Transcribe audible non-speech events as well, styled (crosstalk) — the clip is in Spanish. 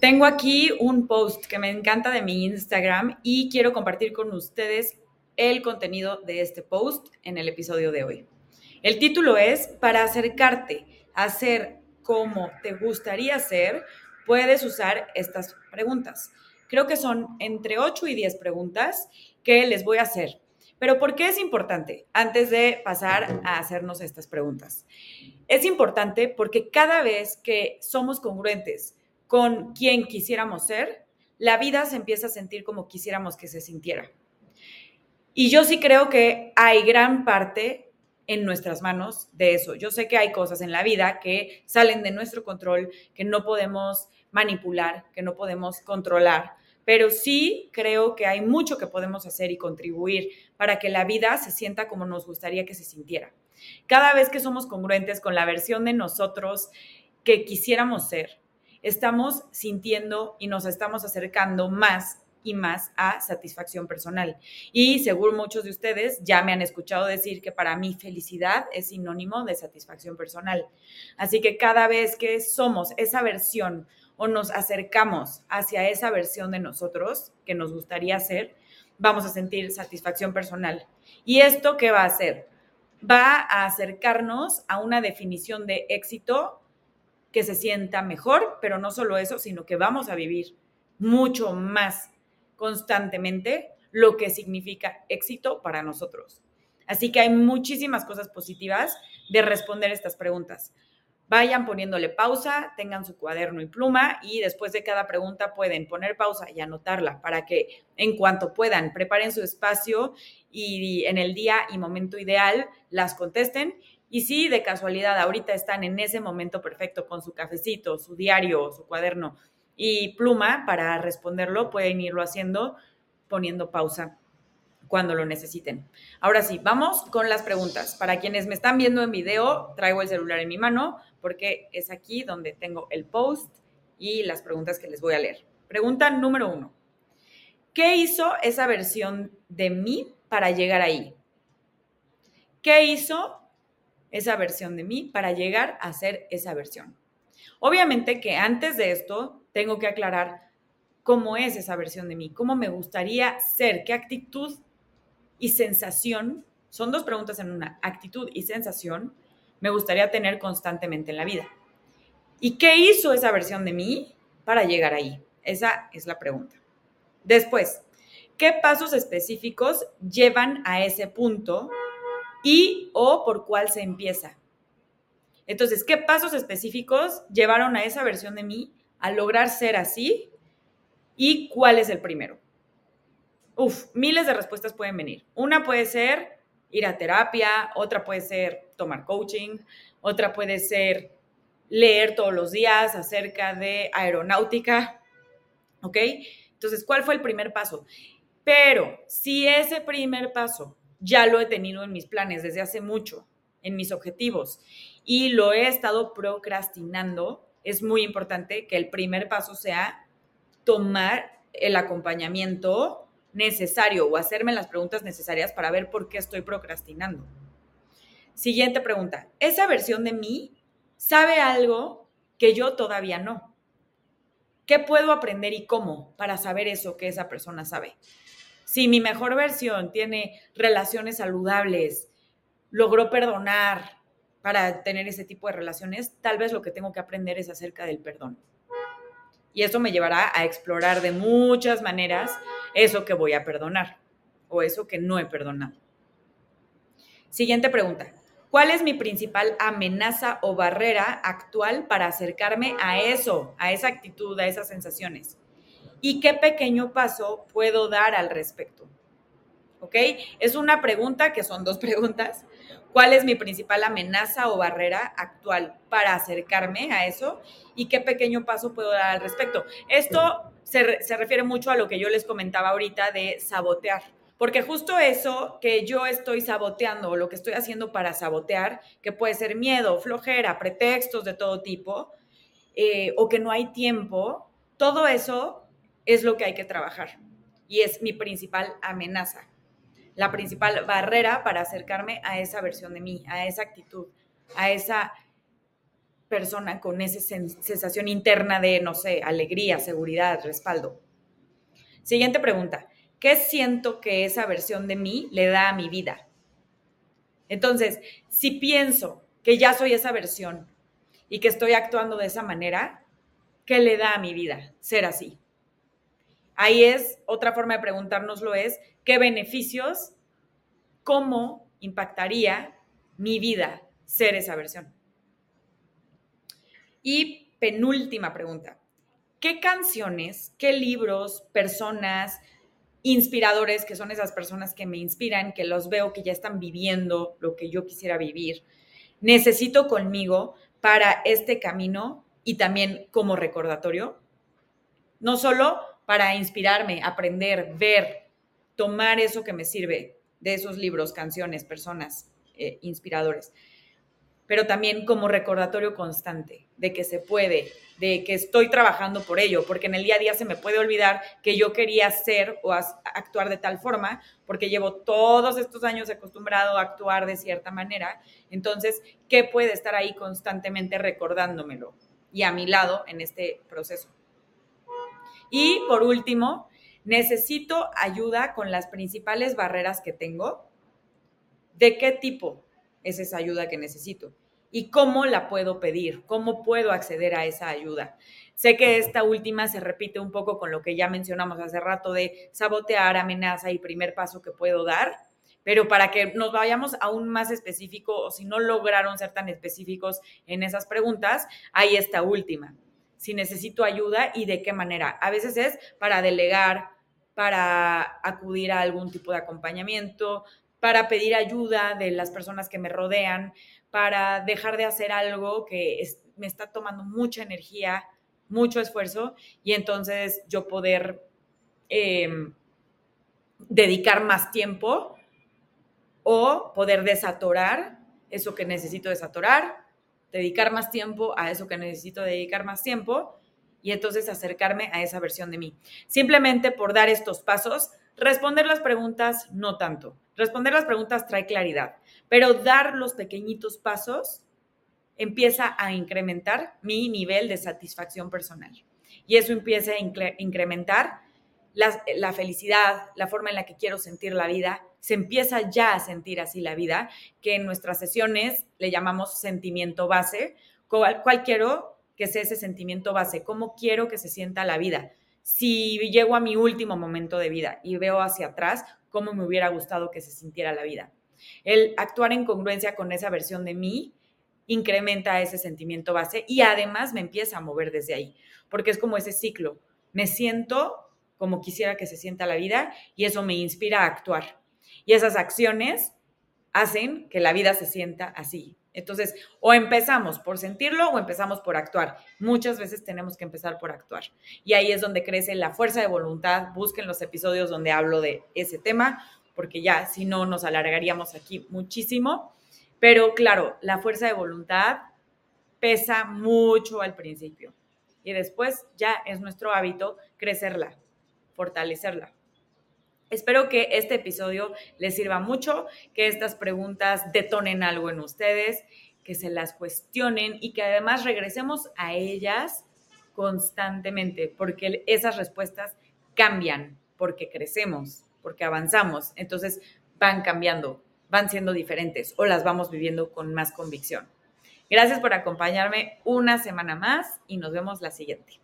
Tengo aquí un post que me encanta de mi Instagram y quiero compartir con ustedes el contenido de este post en el episodio de hoy. El título es, para acercarte a ser como te gustaría ser, puedes usar estas preguntas. Creo que son entre 8 y 10 preguntas que les voy a hacer. Pero ¿por qué es importante antes de pasar a hacernos estas preguntas? Es importante porque cada vez que somos congruentes con quien quisiéramos ser, la vida se empieza a sentir como quisiéramos que se sintiera. Y yo sí creo que hay gran parte en nuestras manos de eso. Yo sé que hay cosas en la vida que salen de nuestro control, que no podemos manipular, que no podemos controlar, pero sí creo que hay mucho que podemos hacer y contribuir para que la vida se sienta como nos gustaría que se sintiera. Cada vez que somos congruentes con la versión de nosotros que quisiéramos ser, estamos sintiendo y nos estamos acercando más y más a satisfacción personal. Y seguro muchos de ustedes ya me han escuchado decir que para mí felicidad es sinónimo de satisfacción personal. Así que cada vez que somos esa versión o nos acercamos hacia esa versión de nosotros que nos gustaría ser, vamos a sentir satisfacción personal. ¿Y esto qué va a hacer? Va a acercarnos a una definición de éxito que se sienta mejor, pero no solo eso, sino que vamos a vivir mucho más constantemente lo que significa éxito para nosotros. Así que hay muchísimas cosas positivas de responder estas preguntas. Vayan poniéndole pausa, tengan su cuaderno y pluma y después de cada pregunta pueden poner pausa y anotarla para que en cuanto puedan preparen su espacio y en el día y momento ideal las contesten y si de casualidad ahorita están en ese momento perfecto con su cafecito, su diario, su cuaderno y pluma para responderlo, pueden irlo haciendo poniendo pausa cuando lo necesiten. Ahora sí, vamos con las preguntas. Para quienes me están viendo en video, traigo el celular en mi mano porque es aquí donde tengo el post y las preguntas que les voy a leer. Pregunta número uno. ¿Qué hizo esa versión de mí para llegar ahí? ¿Qué hizo esa versión de mí para llegar a ser esa versión. Obviamente que antes de esto tengo que aclarar cómo es esa versión de mí, cómo me gustaría ser, qué actitud y sensación, son dos preguntas en una, actitud y sensación, me gustaría tener constantemente en la vida. ¿Y qué hizo esa versión de mí para llegar ahí? Esa es la pregunta. Después, ¿qué pasos específicos llevan a ese punto y o por cuál se empieza. Entonces, ¿qué pasos específicos llevaron a esa versión de mí a lograr ser así? ¿Y cuál es el primero? Uf, miles de respuestas pueden venir. Una puede ser ir a terapia, otra puede ser tomar coaching, otra puede ser leer todos los días acerca de aeronáutica, ¿ok? Entonces, ¿cuál fue el primer paso? Pero si ese primer paso ya lo he tenido en mis planes desde hace mucho, en mis objetivos, y lo he estado procrastinando, es muy importante que el primer paso sea tomar el acompañamiento necesario o hacerme las preguntas necesarias para ver por qué estoy procrastinando. Siguiente pregunta. ¿Esa versión de mí sabe algo que yo todavía no? ¿Qué puedo aprender y cómo para saber eso que esa persona sabe? Si mi mejor versión tiene relaciones saludables, logró perdonar para tener ese tipo de relaciones, tal vez lo que tengo que aprender es acerca del perdón. Y eso me llevará a explorar de muchas maneras eso que voy a perdonar o eso que no he perdonado. Siguiente pregunta. ¿Cuál es mi principal amenaza o barrera actual para acercarme a eso, a esa actitud, a esas sensaciones? ¿Y qué pequeño paso puedo dar al respecto? ¿Ok? Es una pregunta que son dos (laughs) preguntas. ¿Cuál es mi principal amenaza o barrera actual para acercarme a eso? ¿Y qué pequeño paso puedo dar al respecto? Esto se, se refiere mucho a lo que yo les comentaba ahorita de sabotear. Porque justo eso que yo estoy saboteando o lo que estoy haciendo para sabotear, que puede ser miedo, flojera, pretextos de todo tipo, eh, o que no hay tiempo, todo eso es lo que hay que trabajar y es mi principal amenaza, la principal barrera para acercarme a esa versión de mí, a esa actitud, a esa persona con esa sensación interna de, no sé, alegría, seguridad, respaldo. Siguiente pregunta. ¿Qué siento que esa versión de mí le da a mi vida? Entonces, si pienso que ya soy esa versión y que estoy actuando de esa manera, ¿qué le da a mi vida ser así? Ahí es, otra forma de preguntárnoslo es, ¿qué beneficios, cómo impactaría mi vida ser esa versión? Y penúltima pregunta, ¿qué canciones, qué libros, personas, inspiradores, que son esas personas que me inspiran, que los veo que ya están viviendo lo que yo quisiera vivir, necesito conmigo para este camino y también como recordatorio? No solo para inspirarme, aprender, ver, tomar eso que me sirve de esos libros, canciones, personas eh, inspiradores, pero también como recordatorio constante de que se puede, de que estoy trabajando por ello, porque en el día a día se me puede olvidar que yo quería ser o actuar de tal forma, porque llevo todos estos años acostumbrado a actuar de cierta manera. Entonces, ¿qué puede estar ahí constantemente recordándomelo y a mi lado en este proceso? Y por último, necesito ayuda con las principales barreras que tengo. ¿De qué tipo es esa ayuda que necesito? y cómo la puedo pedir, cómo puedo acceder a esa ayuda. Sé que esta última se repite un poco con lo que ya mencionamos hace rato de sabotear, amenaza y primer paso que puedo dar, pero para que nos vayamos aún más específico o si no lograron ser tan específicos en esas preguntas, hay esta última. Si necesito ayuda y de qué manera. A veces es para delegar, para acudir a algún tipo de acompañamiento, para pedir ayuda de las personas que me rodean, para dejar de hacer algo que me está tomando mucha energía, mucho esfuerzo, y entonces yo poder em, dedicar más tiempo o poder desatorar eso que necesito desatorar, dedicar más tiempo a eso que necesito dedicar más tiempo y entonces acercarme a esa versión de mí. Simplemente por dar estos pasos, responder las preguntas no tanto. Responder las preguntas trae claridad, pero dar los pequeñitos pasos empieza a incrementar mi nivel de satisfacción personal. Y eso empieza a incrementar la, felicidad, la forma en la que quiero sentir la vida. Se empieza ya a sentir así la vida, que en nuestras sesiones le llamamos sentimiento base. ¿Cuál, cuál quiero que sea ese sentimiento base? ¿Cómo quiero que se sienta la vida? Si llego a mi último momento de vida y veo hacia atrás, ¿cómo me hubiera gustado que se sintiera la vida? El actuar en congruencia con esa versión de mí incrementa ese sentimiento base y además me empieza a mover desde ahí, porque es como ese ciclo. Me siento como quisiera que se sienta la vida y eso me inspira a actuar. Y esas acciones hacen que la vida se sienta así. Entonces, o empezamos por sentirlo o empezamos por actuar. Muchas veces tenemos que empezar por actuar. Y ahí es donde crece la fuerza de voluntad. Busquen los episodios donde hablo de ese tema porque ya si no nos alargaríamos aquí muchísimo. Pero claro, la fuerza de voluntad pesa mucho al principio y después ya es nuestro hábito crecerla, fortalecerla. Espero que este episodio les sirva mucho, que estas preguntas detonen algo en ustedes, que se las cuestionen y que además regresemos a ellas constantemente, porque esas respuestas cambian, porque crecemos porque avanzamos, entonces van cambiando, van siendo diferentes o las vamos viviendo con más convicción. Gracias por acompañarme una semana más y nos vemos la siguiente.